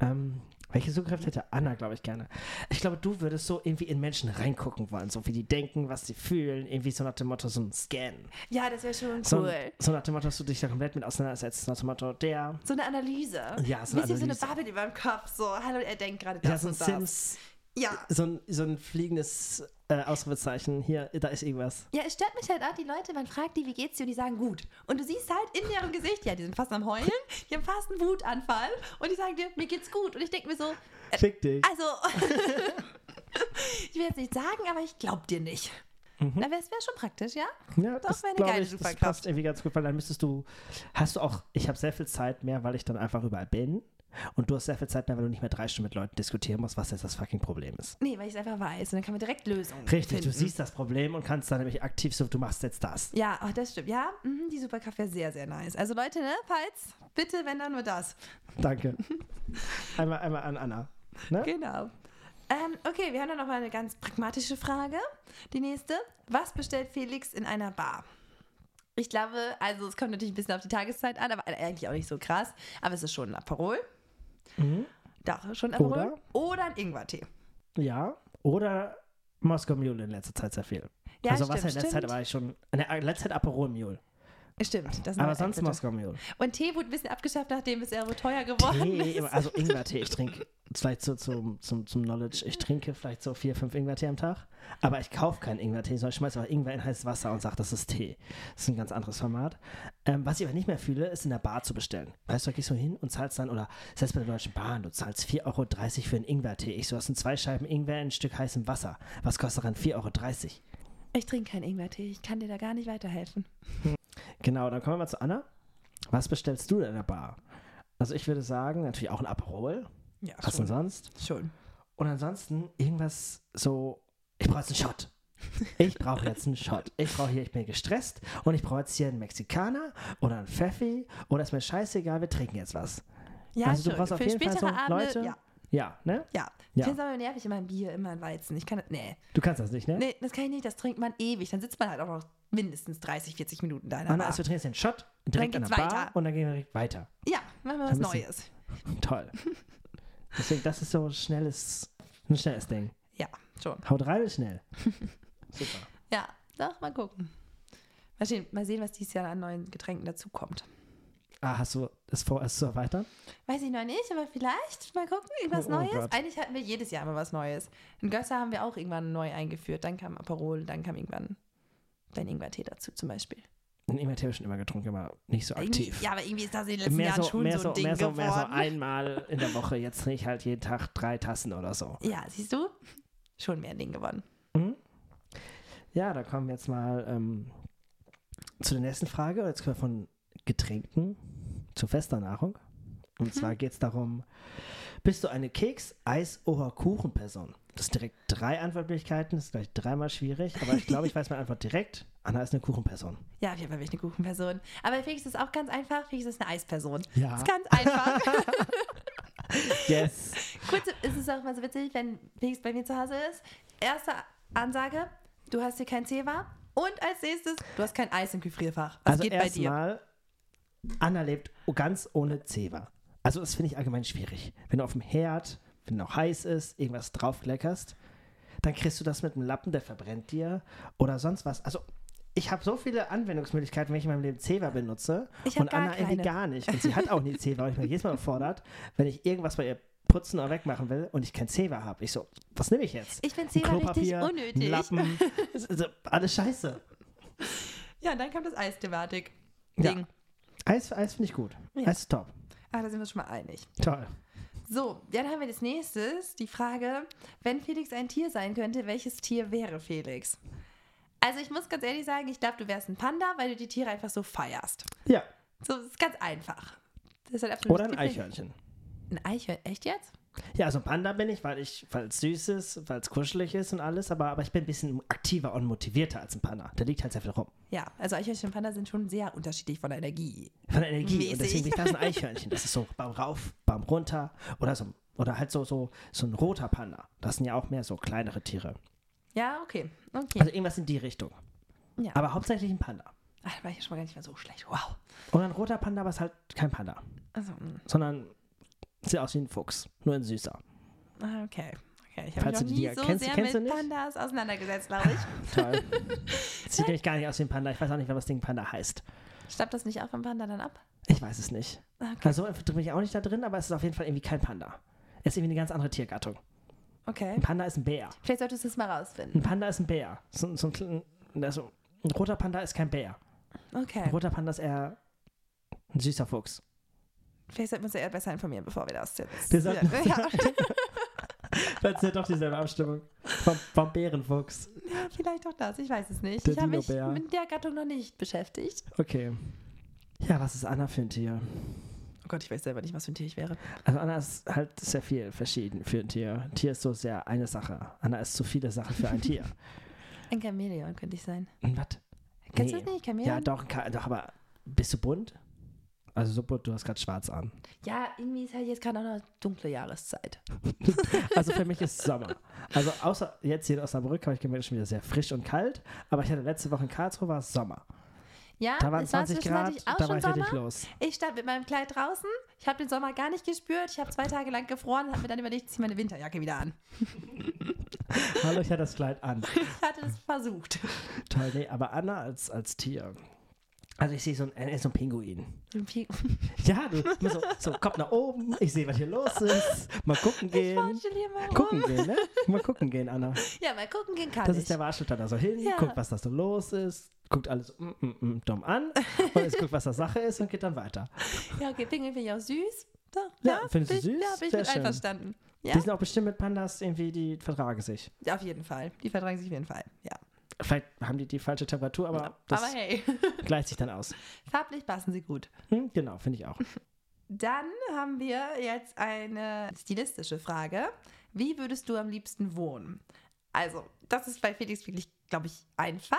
Ähm, welche Superkraft hätte Anna, glaube ich, gerne? Ich glaube, du würdest so irgendwie in Menschen reingucken wollen. So wie die denken, was sie fühlen. Irgendwie so nach dem Motto, so ein Scan. Ja, das wäre schon So, cool. so nach dem Motto, dass du dich da komplett mit auseinandersetzt. Nach dem Motto, der. So eine Analyse. Ja, so eine Analyse. so eine Bubble über dem Kopf. So, hallo, er denkt gerade Ja, das so ein und das. Sims. Ja. So ein, so ein fliegendes äh, Ausrufezeichen. Hier, da ist irgendwas. Ja, es stört mich halt auch, die Leute, man fragt die, wie geht's dir, und die sagen gut. Und du siehst halt in deren Gesicht, ja, die sind fast am Heulen, die haben fast einen Wutanfall und die sagen dir, mir geht's gut. Und ich denke mir so, Fick dich. also, ich will jetzt nicht sagen, aber ich glaub dir nicht. Na, wäre wär schon praktisch, ja? Ja, Doch, das wäre eine geile ich, das passt irgendwie ganz gut, weil dann müsstest du, hast du auch, ich habe sehr viel Zeit mehr, weil ich dann einfach überall bin und du hast sehr viel Zeit mehr, weil du nicht mehr drei Stunden mit Leuten diskutieren musst, was jetzt das fucking Problem ist. Nee, weil ich es einfach weiß. Und dann kann man direkt Lösungen Richtig, finden. du siehst das Problem und kannst dann nämlich aktiv so, du machst jetzt das. Ja, oh, das stimmt. Ja, mhm, die Superkraft wäre sehr, sehr nice. Also Leute, ne, falls, bitte, wenn dann nur das. Danke. einmal, einmal an Anna. Ne? Genau. Ähm, okay, wir haben dann noch mal eine ganz pragmatische Frage. Die nächste. Was bestellt Felix in einer Bar? Ich glaube, also es kommt natürlich ein bisschen auf die Tageszeit an, aber eigentlich auch nicht so krass. Aber es ist schon ein Aperol. Mhm. Doch, schon Aperol. Oder? Oder ein Ingwertee. Ja. Oder Moskau Mule in letzter Zeit sehr viel. Ja, also stimmt, was in letzter Zeit war ich schon. In der letzter Zeit Aperol Mule. Stimmt. Das Aber sonst Äpfel. Moskau Mule. Und Tee wurde ein bisschen abgeschafft, nachdem es so teuer geworden Tee, ist. also Ingwertee. Ich trinke vielleicht so zum, zum, zum Knowledge, ich trinke vielleicht so vier, fünf Ingwertee am Tag. Aber ich kaufe keinen Ingwertee, sondern ich schmeiße einfach Ingwer in heißes Wasser und sage, das ist Tee. Das ist ein ganz anderes Format. Ähm, was ich aber nicht mehr fühle, ist in der Bar zu bestellen. Weißt du, da gehst du hin und zahlst dann, oder selbst bei der Deutschen Bahn, du zahlst 4,30 Euro für einen Ingwertee. Ich so, das sind zwei Scheiben Ingwer in ein Stück heißem Wasser. Was kostet daran 4,30 Euro? Ich trinke keinen Ingwertee. Ich kann dir da gar nicht weiterhelfen. Genau, dann kommen wir mal zu Anna. Was bestellst du denn in der Bar? Also ich würde sagen, natürlich auch ein Aperol. Ja, Was denn sonst? Schon. Und ansonsten irgendwas so, ich brauche jetzt einen Shot. Ich brauche jetzt einen Shot. Ich brauche hier, ich bin gestresst und ich brauche jetzt hier einen Mexikaner oder einen Pfeffi oder ist mir scheißegal, wir trinken jetzt was. Ja, Also du schon. brauchst auf Für jeden Fall so Abende, Leute- ja. Ja, ne? Ja. Ich Ja. finde es aber nervig, immer ein Bier, immer ein Weizen. Ich kann nee. Du kannst das nicht, ne? Nee, das kann ich nicht, das trinkt man ewig. Dann sitzt man halt auch noch mindestens 30, 40 Minuten da Bar. also jetzt den Shot direkt an geht's der Bar weiter. und dann gehen wir direkt weiter. Ja, machen wir was Dann Neues. Toll. Deswegen, das ist so ein schnelles, ein schnelles Ding. Ja, schon. Haut rein ist schnell. Super. Ja, doch, mal gucken. Mal sehen, mal sehen, was dieses Jahr an neuen Getränken dazukommt. Ah, hast du es vor, es zu erweitern? Weiß ich noch nicht, aber vielleicht mal gucken, irgendwas Oh, oh Neues. Gott. Eigentlich hatten wir jedes Jahr immer was Neues. In Gösser haben wir auch irgendwann neu eingeführt. Dann kam Aperol, dann kam irgendwann dein Ingwertee dazu zum Beispiel. Den Ingwertee habe ich schon immer getrunken, aber nicht so Irgendwie, aktiv. ja, aber irgendwie ist das in den letzten mehr Jahren so, schon mehr so ein Ding mehr so, mehr so geworden. einmal in der Woche. Jetzt trinke ich halt jeden Tag drei Tassen oder so. ja, siehst du? Schon mehr ein Ding geworden. Mhm. Ja, da kommen wir jetzt mal ähm, zu der nächsten Frage. Jetzt kommen wir von Getränken zu fester Nahrung. Und Mhm. zwar geht es darum, bist du eine Keks-, Eis- oder Kuchenperson? Das sind direkt drei Antwortmöglichkeiten. Das ist gleich dreimal schwierig, aber ich glaube, ich weiß meine Antwort direkt. Anna ist eine Kuchenperson. Ja, Fall bin ich eine Kuchenperson. Aber Felix ist auch ganz einfach. Felix ist eine Eisperson. Ja. Das ist ganz einfach. Yes. Kurz ist es auch mal so witzig, wenn Felix bei mir zu Hause ist. Erste Ansage, du hast hier kein Zewa. Und als nächstes, du hast kein Eis im Gefrierfach. Was also geht bei dir? erstmal, Anna lebt ganz ohne Zewa. Also das finde ich allgemein schwierig. Wenn du auf dem Herd, wenn noch heiß ist, irgendwas draufkleckerst, dann kriegst du das mit einem Lappen, der verbrennt dir oder sonst was. Also ich habe so viele Anwendungsmöglichkeiten, wenn ich in meinem Leben Zewa benutze Ich und Anna irgendwie keine. gar nicht. Und sie hat auch nie Zewa und ich bin jedes Mal überfordert, wenn ich irgendwas bei ihr putzen oder wegmachen will und ich kein Zewa habe. Ich so, was nehme ich jetzt? Ich finde Zewa richtig unnötig. Lappen, ist alles scheiße. Ja, und dann kommt das Eis-Thematik. Ja. Eis, Eis finde ich gut. Ja. Eis ist top. Ah, da sind wir uns schon mal einig. Toll. So, dann haben wir das nächstes, die Frage, wenn Felix ein Tier sein könnte, welches Tier wäre Felix? Also ich muss ganz ehrlich sagen, ich glaube, du wärst ein Panda, weil du die Tiere einfach so feierst. Ja. So, das ist ganz einfach. Das ist halt absolut Oder ein Eichhörnchen. Ein Eichhörnchen? Echt jetzt? Ja, also ein Panda bin ich, weil ich, weil es süß ist, weil es kuschelig ist und alles, aber, aber ich bin ein bisschen aktiver und motivierter als ein Panda. Der liegt halt sehr viel rum. Ja, also Eichhörnchen und Panda sind schon sehr unterschiedlich von der Energie. Von der Energie. Mäßig. Und deswegen bin ich da so ein Eichhörnchen. Das ist so Baum rauf, Baum runter. Oder so, oder halt so, so, so ein roter Panda. Das sind ja auch mehr so kleinere Tiere. Ja, okay. Okay. Also irgendwas in die Richtung. ja. Aber hauptsächlich ein Panda. Ach, da war ich ja schon mal gar nicht mehr so schlecht. Wow. Und ein roter Panda, aber ist halt kein Panda. Also, mh. Sondern sieht aus wie ein Fuchs. Nur ein süßer. Ah, okay. Okay, ich habe mich noch nie so kennst- sehr kennst mit? Pandas auseinandergesetzt, glaube ich. Toll. Sieht nämlich gar nicht aus wie ein Panda. Ich weiß auch nicht, was das Ding Panda heißt. Stammt das nicht auch vom Panda dann ab? Ich weiß es nicht. Ah, Okay. Also bin ich auch nicht da drin, aber es ist auf jeden Fall irgendwie kein Panda. Es ist irgendwie eine ganz andere Tiergattung. okay. Ein Panda ist ein Bär. Vielleicht solltest du es mal rausfinden. Ein Panda ist ein Bär. So, so ein, also, ein roter Panda ist kein Bär. Okay. Ein roter Panda ist eher ein süßer Fuchs. Vielleicht sollten wir uns ja besser informieren, bevor wir das jetzt. Wir sollten- ja. Das ist ja doch dieselbe Abstimmung. Vom, vom Bärenfuchs. ja, vielleicht auch das. Ich weiß es nicht. Der ich habe mich mit der Gattung noch nicht beschäftigt. Okay. Ja, was ist Anna für ein Tier? Oh Gott, ich weiß selber nicht, was für ein Tier ich wäre. Also Anna ist halt sehr viel verschieden für ein Tier. Ein Tier ist so sehr eine Sache. Anna ist zu viele Sachen für ein Tier. Ein Chamäleon könnte ich sein. Was? Kennst Nee. du das nicht? Chamäleon? Ja, doch, doch, aber bist du bunt? Also so bunt, du hast gerade schwarz an. Ja, irgendwie ist halt jetzt gerade auch noch dunkle Jahreszeit. Also für mich ist Sommer. Also außer jetzt hier in Osnabrück habe ich gemerkt, es ist schon wieder sehr frisch und kalt. Aber ich hatte letzte Woche in Karlsruhe war es Sommer. Ja, Da waren es war 20 Grad, da war schon ich richtig Sommer. los. Ich stand mit meinem Kleid draußen. Ich habe den Sommer gar nicht gespürt. Ich habe zwei Tage lang gefroren und habe mir dann überlegt, ich ziehe meine Winterjacke wieder an. Hallo, ich hatte das Kleid an. Ich hatte es versucht. Toll, nee, aber Anna als, als Tier. Also ich sehe so ein, ist so ein Pinguin. Ja, du, immer so, so Kopf nach oben, ich sehe, was hier los ist. Mal gucken Ich gehen. hier mal Gucken gehen, ne? Mal gucken gehen, Anna. Ja, mal gucken gehen kann Das ich. ist der Waschelter da so hin, Ja. guckt, was da so los ist, guckt alles mm, mm, mm, dumm an und jetzt guckt, was da Sache ist und geht dann weiter. ja, okay, Pinguin finde ich auch süß. Doch, Ja, findest du bin, süß? Ja, bin ich Sehr mit schön. einverstanden. Ja, Die sind auch bestimmt mit Pandas irgendwie, die vertragen sich. ja, auf jeden Fall. Die vertragen sich auf jeden Fall. Ja. Vielleicht haben die die falsche Temperatur, aber das Aber hey, gleicht sich dann aus. farblich passen sie gut. Hm, genau, finde ich auch. Dann haben wir jetzt eine stilistische Frage. Wie würdest du am liebsten wohnen? Also, das ist bei Felix wirklich, glaube ich, einfach.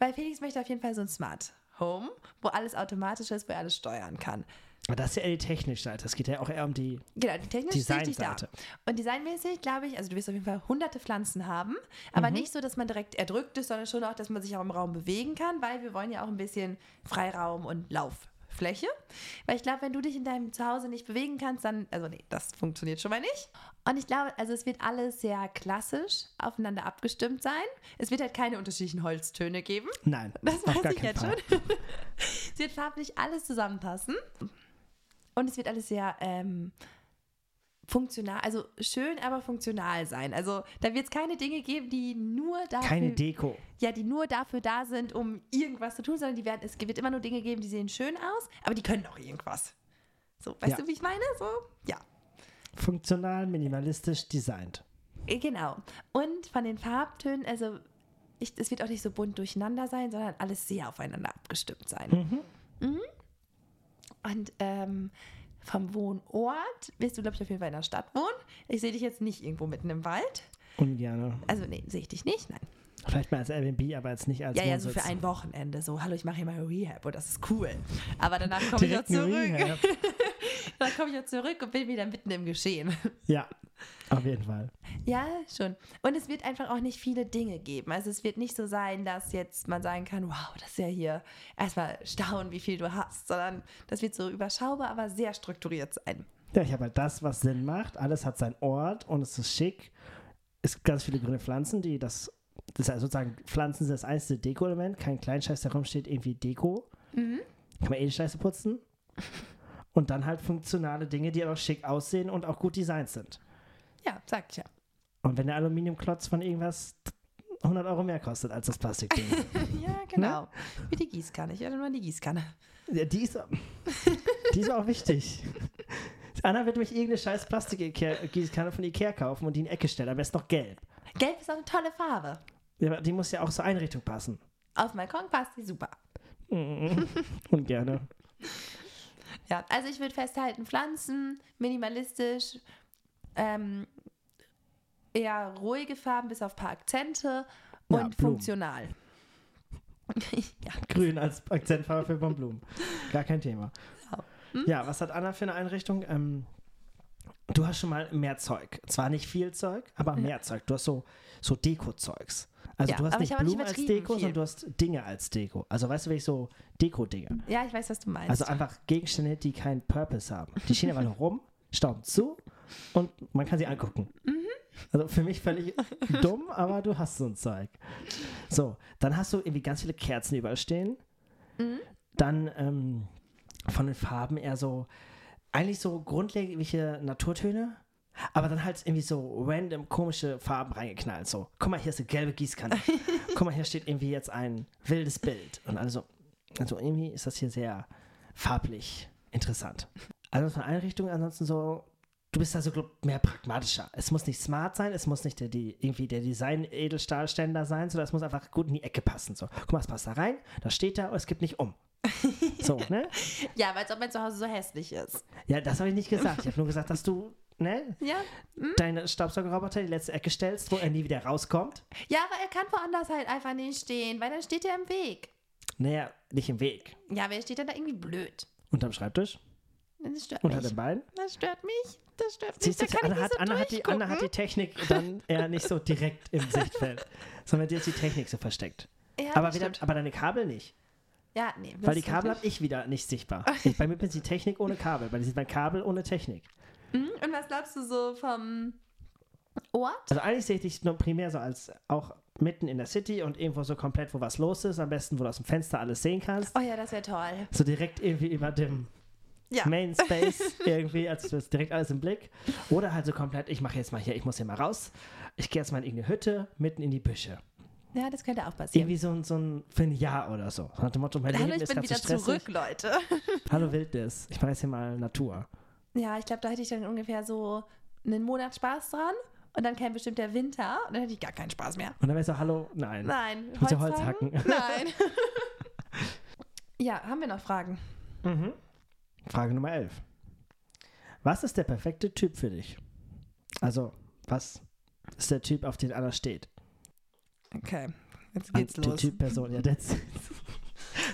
Weil Felix möchte auf jeden Fall so ein Smart Home, wo alles automatisch ist, wo er alles steuern kann. Aber das ist ja eher die technische Seite. Es geht ja auch eher um die Genau, die technische richtig da. Und designmäßig, glaube ich, also du wirst auf jeden Fall hunderte Pflanzen haben, aber Mhm. nicht so, dass man direkt erdrückt ist, sondern schon auch, dass man sich auch im Raum bewegen kann, weil wir wollen ja auch ein bisschen Freiraum und Lauffläche. Weil ich glaube, wenn du dich in deinem Zuhause nicht bewegen kannst, dann, also nee, das funktioniert schon mal nicht. Und ich glaube, also es wird alles sehr klassisch aufeinander abgestimmt sein. Es wird halt keine unterschiedlichen Holztöne geben. Nein, Das weiß ich jetzt Fall. schon. es wird farblich alles zusammenpassen. Und es wird alles sehr ähm, funktional, also schön, aber funktional sein. Also da wird es keine Dinge geben, die nur dafür, Keine Deko. ja, die nur dafür da sind, um irgendwas zu tun, sondern die werden, es wird immer nur Dinge geben, die sehen schön aus, aber die können auch irgendwas. So, weißt Ja. du, wie ich meine? So, ja. Funktional, minimalistisch designt. Äh, Genau. Und von den Farbtönen, also ich, es wird auch nicht so bunt durcheinander sein, sondern alles sehr aufeinander abgestimmt sein. Mhm. Und ähm, vom Wohnort wirst du, glaube ich, auf jeden Fall in der Stadt wohnen. Ich sehe dich jetzt nicht irgendwo mitten im Wald. Ungerne. Also, nee, sehe ich dich nicht, nein. Vielleicht mal als Airbnb, aber jetzt nicht als Ja, ja, so Wohnsitz. für ein Wochenende. So, hallo, ich mache hier mal Rehab und das ist cool. Aber danach komme ich ein zurück. Dann komme ich ja zurück und bin wieder mitten im Geschehen. Ja, auf jeden Fall. Ja, schon. Und es wird einfach auch nicht viele Dinge geben. Also es wird nicht so sein, dass jetzt man sagen kann, wow, das ist ja hier erstmal staunen, wie viel du hast, sondern das wird so überschaubar, aber sehr strukturiert sein. Ja, ich habe halt das, was Sinn macht. Alles hat seinen Ort und es ist schick. Es gibt ganz viele grüne Pflanzen, die das, das ist also sozusagen, Pflanzen sind das einzige Deko-Element. Kein Kleinscheiß, der rumsteht, irgendwie Deko. Mhm. Kann man eh die Scheiße putzen. Und dann halt funktionale Dinge, die auch schick aussehen und auch gut designt sind. Ja, sag ich ja. Und wenn der Aluminiumklotz von irgendwas 100 Euro mehr kostet als das Plastikding. Ja, genau. Wie die Gießkanne. Ich hatte nur die Gießkanne. ja, die, ist, die ist auch wichtig. Anna wird mich irgendeine scheiß Plastik-Gießkanne von Ikea kaufen und die in die Ecke stellen. Am besten noch gelb. Gelb ist auch eine tolle Farbe. Ja, aber die muss ja auch zur Einrichtung passen. Auf Balkon passt die super. Und gerne. Ja, also ich würde festhalten, Pflanzen, minimalistisch, ähm, eher ruhige Farben bis auf ein paar Akzente und Ja, funktional. ja, Grün als Akzentfarbe für Blumen. Gar kein Thema. Hm? Ja, was hat Anna für eine Einrichtung? Ähm, du hast schon mal mehr Zeug. Zwar nicht viel Zeug, aber mehr Zeug. Du hast so, so Deko-Zeugs. Also Ja, du hast nicht habe nicht Blumen als Deko, viel. sondern du hast Dinge als Deko. Also weißt du, welche so Deko-Dinge? ja, ich weiß, was du meinst. Also einfach Gegenstände, die keinen Purpose haben. Die stehen einfach nur rum, stauben zu und man kann sie angucken. Mhm. Also für mich völlig dumm, aber du hast so ein Zeug. So, dann hast du irgendwie ganz viele Kerzen überall stehen. Mhm. Dann ähm, von den Farben eher so, eigentlich so grundlegende Naturtöne, aber dann halt irgendwie so random komische Farben reingeknallt. So, guck mal, hier ist eine gelbe Gießkanne. guck mal, hier steht irgendwie jetzt ein wildes Bild. Und also, also irgendwie ist das hier sehr farblich interessant. Also von Einrichtungen ansonsten so, du bist also glaub, mehr pragmatischer. Es muss nicht smart sein, es muss nicht der, die, irgendwie der Design-Edelstahlständer sein, sondern es muss einfach gut in die Ecke passen. So, guck mal, es passt da rein, da steht da und es gibt nicht um. So, ne? ja, weil als ob mein Zuhause so hässlich ist. Ja, das habe ich nicht gesagt. Ich habe nur gesagt, dass du, ne, Ja? Hm? deine Staubsaugerroboter in die letzte Ecke stellst, wo er nie wieder rauskommt. ja, aber er kann woanders halt einfach nicht stehen, weil dann steht er im Weg. Naja, nicht im Weg. Ja, wer steht denn da irgendwie blöd? Unterm Schreibtisch? Das stört Unter mich. den Beinen? Das stört mich. Das stört mich. Siehst du, Anna, hat, so Anna, hat die, Anna hat die. Technik dann eher nicht so direkt im Sichtfeld, sondern dir ist die Technik so versteckt. Ja, aber, wieder, aber deine Kabel nicht. Ja, nee. Weil die ist Kabel habe ich wieder nicht sichtbar. Ich, bei mir ist die Technik ohne Kabel. Bei dir sieht man Kabel ohne Technik. Mhm. Und was glaubst du so vom Ort? Also eigentlich sehe ich dich nur primär so als auch mitten in der City und irgendwo so komplett, wo was los ist. Am besten, wo du aus dem Fenster alles sehen kannst. Oh ja, das wäre toll. So direkt irgendwie über dem Ja. Main Space irgendwie, als du hast direkt alles im Blick. Oder halt so komplett, ich mache jetzt mal hier, ich muss hier mal raus. Ich gehe jetzt mal in irgendeine Hütte, mitten in die Büsche. Ja, das könnte auch passieren. Irgendwie so, ein- so ein, für ein Jahr oder so. Nach dem Motto, mein Hallo, Leben ich ist bin wieder so zurück, Leute. Hallo Wildnis, ich mache jetzt hier mal Natur. Ja, ich glaube, da hätte ich dann ungefähr so einen Monat Spaß dran. Und dann käme bestimmt der Winter und dann hätte ich gar keinen Spaß mehr. Und dann wäre so, hallo, nein. Nein. Willst du Holz hacken? Nein. ja, haben wir noch Fragen? Mhm. Frage Nummer 11. Was ist der perfekte Typ für dich? Also, was ist der Typ, auf den Anna steht? Okay, jetzt An- geht's der los. Typ Person, ja, das.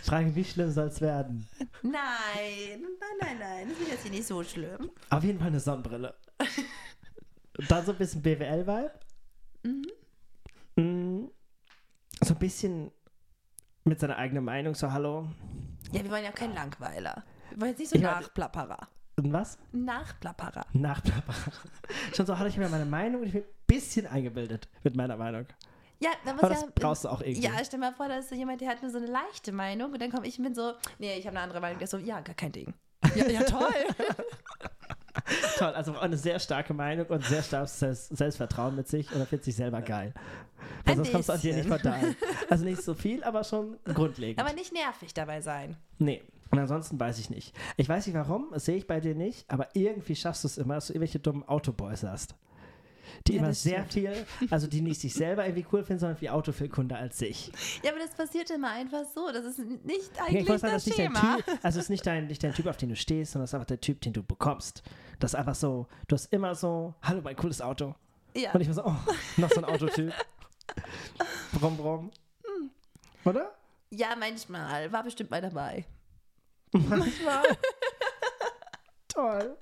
Frage, wie schlimm soll es werden? Nein, nein, nein, nein. Das ist jetzt hier nicht so schlimm. Auf jeden Fall eine Sonnenbrille. Dann so ein bisschen BWL-Vibe. Mhm. Mm, So ein bisschen mit seiner eigenen Meinung, so hallo. Ja, wir wollen ja keinen Langweiler. Wir wollen jetzt nicht so Ich Nachplapperer. Und was? Nachplapperer. Nachplapper. Schon so, hallo, ich habe ja meine Meinung und ich bin ein bisschen eingebildet mit meiner Meinung. Ja, da muss Aber das ja. brauchst du auch irgendwie. Ja, stell mal vor, da ist so jemand, der hat nur so eine leichte Meinung und dann komme ich und bin so, nee, ich habe eine andere Meinung. Der ist so, ja, gar kein Ding. Ja, ja toll. Toll, also eine sehr starke Meinung und sehr starkes Selbst Selbstvertrauen mit sich und er findet sich selber geil. Weil sonst kommst du an dir nicht vorbei. Also nicht so viel, aber schon grundlegend. Aber nicht nervig dabei sein. nee. Und ansonsten weiß ich nicht. Ich weiß nicht warum, sehe ich bei dir nicht, aber irgendwie schaffst du es immer, dass du irgendwelche dummen Autoboys hast. Die Ja, immer sehr stimmt. viel, also die nicht sich selber irgendwie cool finden, sondern viel Auto viel Kunde als sich. Ja, aber das passiert immer einfach so. Das ist nicht Ja, eigentlich sagen, das das nicht Thema. dein Typ, also es ist nicht dein, nicht dein Typ, auf den du stehst, sondern es ist einfach der Typ, den du bekommst. Das ist einfach so, du hast immer so, hallo, mein cooles Auto. Ja. Und ich war so, oh, noch so ein Autotyp. brumm, brumm. Hm. Oder? ja, manchmal. War bestimmt mal dabei. Manchmal. Toll.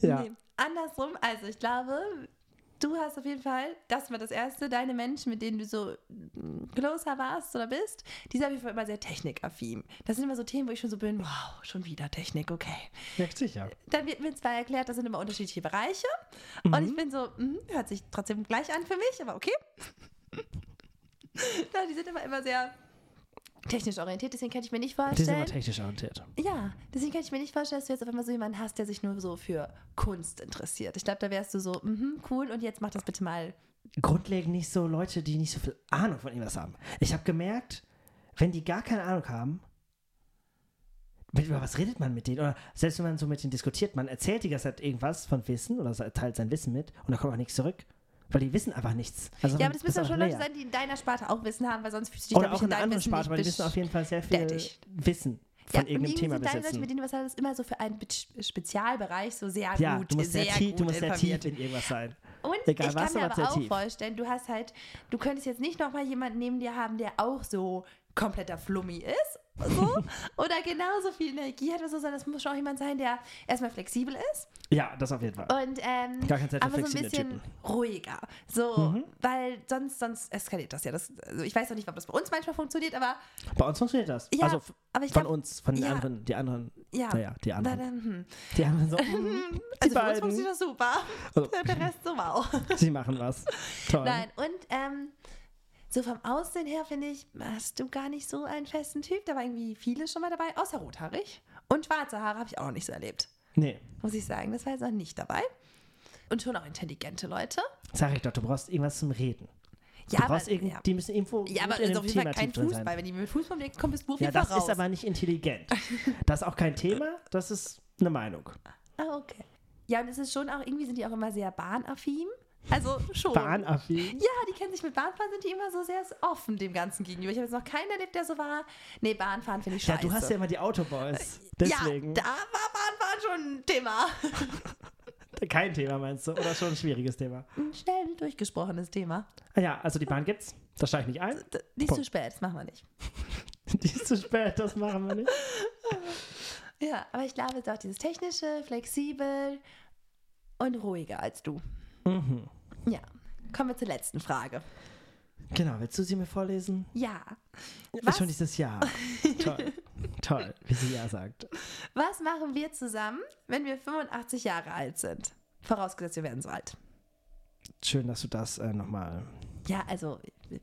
Ja. Nee, andersrum, also ich glaube, du hast auf jeden Fall, das war das Erste, deine Menschen, mit denen du so mm, closer warst oder bist, die sind auf jeden Fall immer sehr technikaffin. Das sind immer so Themen, wo ich schon so bin, wow, schon wieder Technik, okay. Ja, sicher. Dann wird mir zwar erklärt, das sind immer unterschiedliche Bereiche Mhm. und ich bin so, mm, hört sich trotzdem gleich an für mich, aber okay. die sind immer, immer sehr technisch orientiert, deswegen kann ich mir nicht Die sind immer vorstellen. technisch orientiert. Ja, deswegen kann ich mir nicht vorstellen, dass du jetzt auf einmal so jemanden hast, der sich nur so für Kunst interessiert. Ich glaube, da wärst du so, mhm, cool, und jetzt mach das bitte mal. Grundlegend nicht so Leute, die nicht so viel Ahnung von irgendwas haben. Ich habe gemerkt, wenn die gar keine Ahnung haben, mit, über was redet man mit denen? Oder selbst wenn man so mit denen diskutiert, man erzählt die ganze Zeit irgendwas von Wissen oder teilt sein Wissen mit und da kommt auch nichts zurück. Weil die wissen einfach nichts. Also Ja, aber das müssen ist auch schon Leute sein, die in deiner Sparte auch Wissen haben, weil sonst fühlst du dich, Oder auch in deinem einer anderen Sparte, weil die wissen auf jeden Fall sehr viel bestätigt. Wissen Ja, von und irgendeinem Thema sind deine Leute, besitzen. mit denen was hast, immer so für einen Be- Spezialbereich so sehr Ja, gut, du musst sehr, tief, gut du musst sehr tief in irgendwas sein. Und Egal ich was, kann mir aber sehr auch tief. vorstellen, du hast halt, du könntest jetzt nicht nochmal jemanden neben dir haben, der auch so kompletter Flummi ist, so, oder genauso viel Energie hat, oder so, sondern das muss schon auch jemand sein, der erstmal flexibel ist Ja, das auf jeden Fall. und ähm, Gar keine Zeit aber so ein bisschen Typen. ruhiger, so, Mhm. weil sonst, sonst eskaliert das ja. Das, also ich weiß noch nicht, ob das bei uns manchmal funktioniert, aber Bei uns funktioniert das. Ja, also aber ich von glaube, uns, von den ja. anderen, die anderen, ja, naja, die anderen. da, hm. Die anderen so, die also für uns funktioniert das super, Also- der Rest so wow. sie machen was. Toll. Nein, und ähm, so vom Aussehen her finde ich, hast du gar nicht so einen festen Typ. Da war irgendwie vieles schon mal dabei, außer rothaarig. Und schwarze Haare habe ich auch noch nicht so erlebt, Nee, muss ich sagen. Das war jetzt noch nicht dabei. Und schon auch intelligente Leute. sag ich doch, du brauchst irgendwas zum Reden. Ja, aber, ja. die müssen irgendwo ja, aber das ist auf jeden Fall kein Fußball. sein. Wenn die mit Fußball kommen, bist du auf Ja, das raus. ist aber nicht intelligent. Das ist auch kein Thema, das ist eine Meinung. ah, okay. Ja, und es ist schon auch, irgendwie sind die auch immer sehr bahnaffin. Also schon. Bahnaffin. Ja, die kennen sich mit Bahnfahren, sind die immer so sehr offen dem Ganzen gegenüber. Ich habe jetzt noch keinen erlebt, der so war. Nee, Bahnfahren finde ich Ja, scheiße. du hast ja immer die Autoboys. Deswegen. Ja, da war Bahnfahren schon ein Thema. Kein Thema meinst du? Oder schon ein schwieriges Thema? Ein schnell durchgesprochenes Thema. Ah Ja, also die Bahn gibt's. Das steige ich nicht ein. D- Nicht Punkt. zu spät, das machen wir nicht. Die ist zu spät, das machen wir nicht. Ja, aber ich glaube, es ist auch dieses technische, flexibel und ruhiger als du. Mhm. Ja. Kommen wir zur letzten Frage. Genau, willst du sie mir vorlesen? Ja. Ist Was? schon dieses Jahr. Toll. Toll, wie sie ja sagt. Was machen wir zusammen, wenn wir 85 Jahre alt sind? Vorausgesetzt, wir werden so alt. Schön, dass du das äh, nochmal. Ja, also,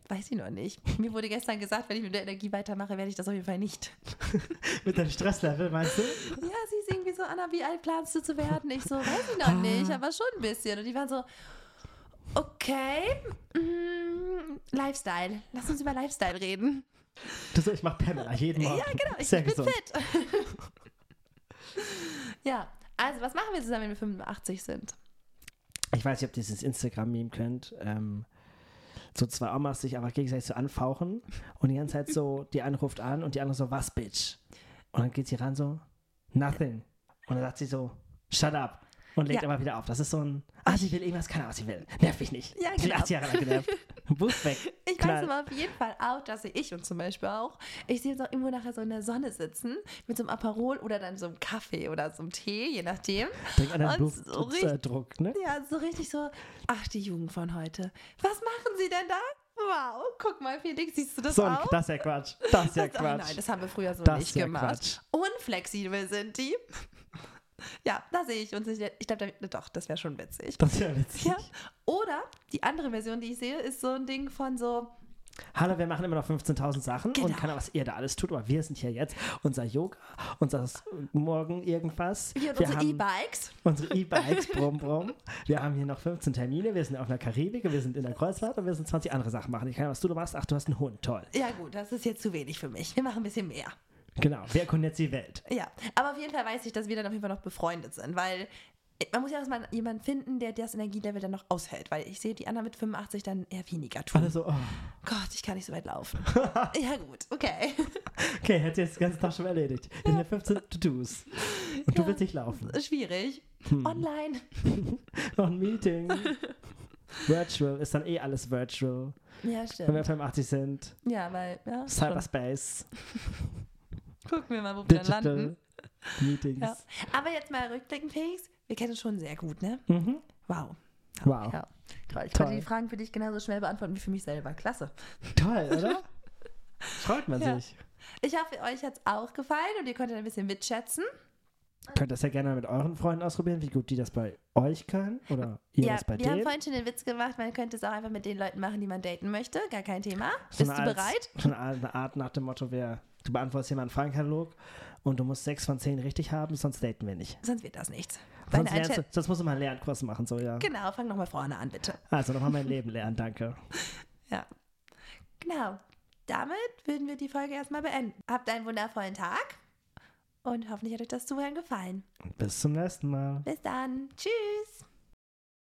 weiß ich noch nicht. Mir wurde gestern gesagt, wenn ich mit der Energie weitermache, werde ich das auf jeden Fall nicht. Mit deinem Stresslevel, meinst du? Ja, sie ist irgendwie so, Anna, wie alt planst du zu werden? Ich so, weiß ich noch nicht, aber schon ein bisschen. Und die waren so, okay, mm, Lifestyle. Lass uns über Lifestyle reden. Du so, ich mach Pamela jeden Morgen. Ja, genau, ich Sehr bin gesund. fit. ja, also, was machen wir zusammen, wenn wir 85 sind? Ich weiß nicht, ob ihr dieses Instagram-Meme kennt. Ähm, so zwei Omas sich einfach gegenseitig so anfauchen und die ganze Zeit so, die eine ruft an und die andere so, was, Bitch? Und dann geht sie ran so, nothing. Und dann sagt sie so, shut up. Und legt Ja. immer wieder auf. Das ist so ein, ah, sie will irgendwas, keine Ahnung, was sie will. Nerv mich nicht. Ja, Ich bin genau. 80 Jahre lang genervt. Buch weg. Ich Knall. weiß aber auf jeden Fall auch, dass ich und zum Beispiel auch, ich sehe uns auch irgendwo nachher so in der Sonne sitzen mit so einem Aperol oder dann so einem Kaffee oder so einem Tee, je nachdem. Denk an den Und so Blutdruck, ne? Ja, so richtig so, ach, die Jugend von heute. Was machen sie denn da? Wow, guck mal, Felix, siehst du das So, auch? das ist ja Quatsch. Das ist ja Das- Quatsch. nein, das haben wir früher so Das nicht ist ja gemacht. Quatsch. Unflexibel sind die. Ja, da sehe ich uns. nicht. Ich glaube, doch, das wäre schon witzig. Das ja witzig. Ja. Oder die andere Version, die ich sehe, ist so ein Ding von so, Hallo, wir machen immer noch 15.000 Sachen Genau. und keine Ahnung, was ihr da alles tut, aber wir sind hier jetzt. Unser Yoga, unser Morgen irgendwas. und wir unsere E-Bikes. unsere E-Bikes, brumm, brumm. Wir haben hier noch 15 Termine, wir sind auf einer Karibik, wir sind in der Kreuzfahrt und wir sind 20 andere Sachen machen. Ich kann was du, du machst. Ach, du hast einen Hund, toll. Ja gut, das ist jetzt zu wenig für mich. Wir machen ein bisschen mehr. Genau, wer jetzt die Welt? Ja, aber auf jeden Fall weiß ich, dass wir dann auf jeden Fall noch befreundet sind, weil man muss ja erstmal jemanden finden, der das Energielevel dann noch aushält, weil ich sehe die anderen mit 85 dann eher weniger tun. Alle so, oh, Gott, ich kann nicht so weit laufen. ja gut, okay. okay, hätte jetzt das ganze Tag schon erledigt. Wir haben hier 15 To-Dos. Und du Ja. willst nicht laufen. Schwierig. Hm. Online. Noch ein Meeting. Virtual, ist dann eh alles virtual. Ja, Wenn wir stimmt. 85 sind. Ja, weil, ja, schon. Cyberspace, gucken wir mal, wo wir dann Digital landen. Meetings. Ja. Aber jetzt mal rückblickend, Felix, wir kennen uns schon sehr gut, ne? Mhm. Wow. Wow. Ja, toll. Ich Toll. konnte die Fragen für dich genauso schnell beantworten wie für mich selber. Klasse. Toll, oder? Freut man Ja. sich. Ich hoffe, euch hat es auch gefallen und ihr konntet ein bisschen mitschätzen. Könnt das ja gerne mal mit euren Freunden ausprobieren, wie gut die das bei euch können oder ihr ja, das bei wir haben denen. vorhin schon den Witz gemacht, man könnte es auch einfach mit den Leuten machen, die man daten möchte. Gar kein Thema. So Bist du Art- bereit? So eine Art- eine Art nach dem Motto, wer, du beantwortest jemanden einen Fragenkatalog und du musst sechs von zehn richtig haben, sonst daten wir nicht. Sonst wird das nichts. Sonst, lernst du, sonst musst du mal einen Lernkurs machen, so ja. Genau, fang nochmal vorne an, bitte. Also nochmal mein Leben lernen, danke. Ja. Genau. Damit würden wir die Folge erstmal beenden. Habt einen wundervollen Tag und hoffentlich hat euch das Zuhören gefallen. Bis zum nächsten Mal. Bis dann. Tschüss.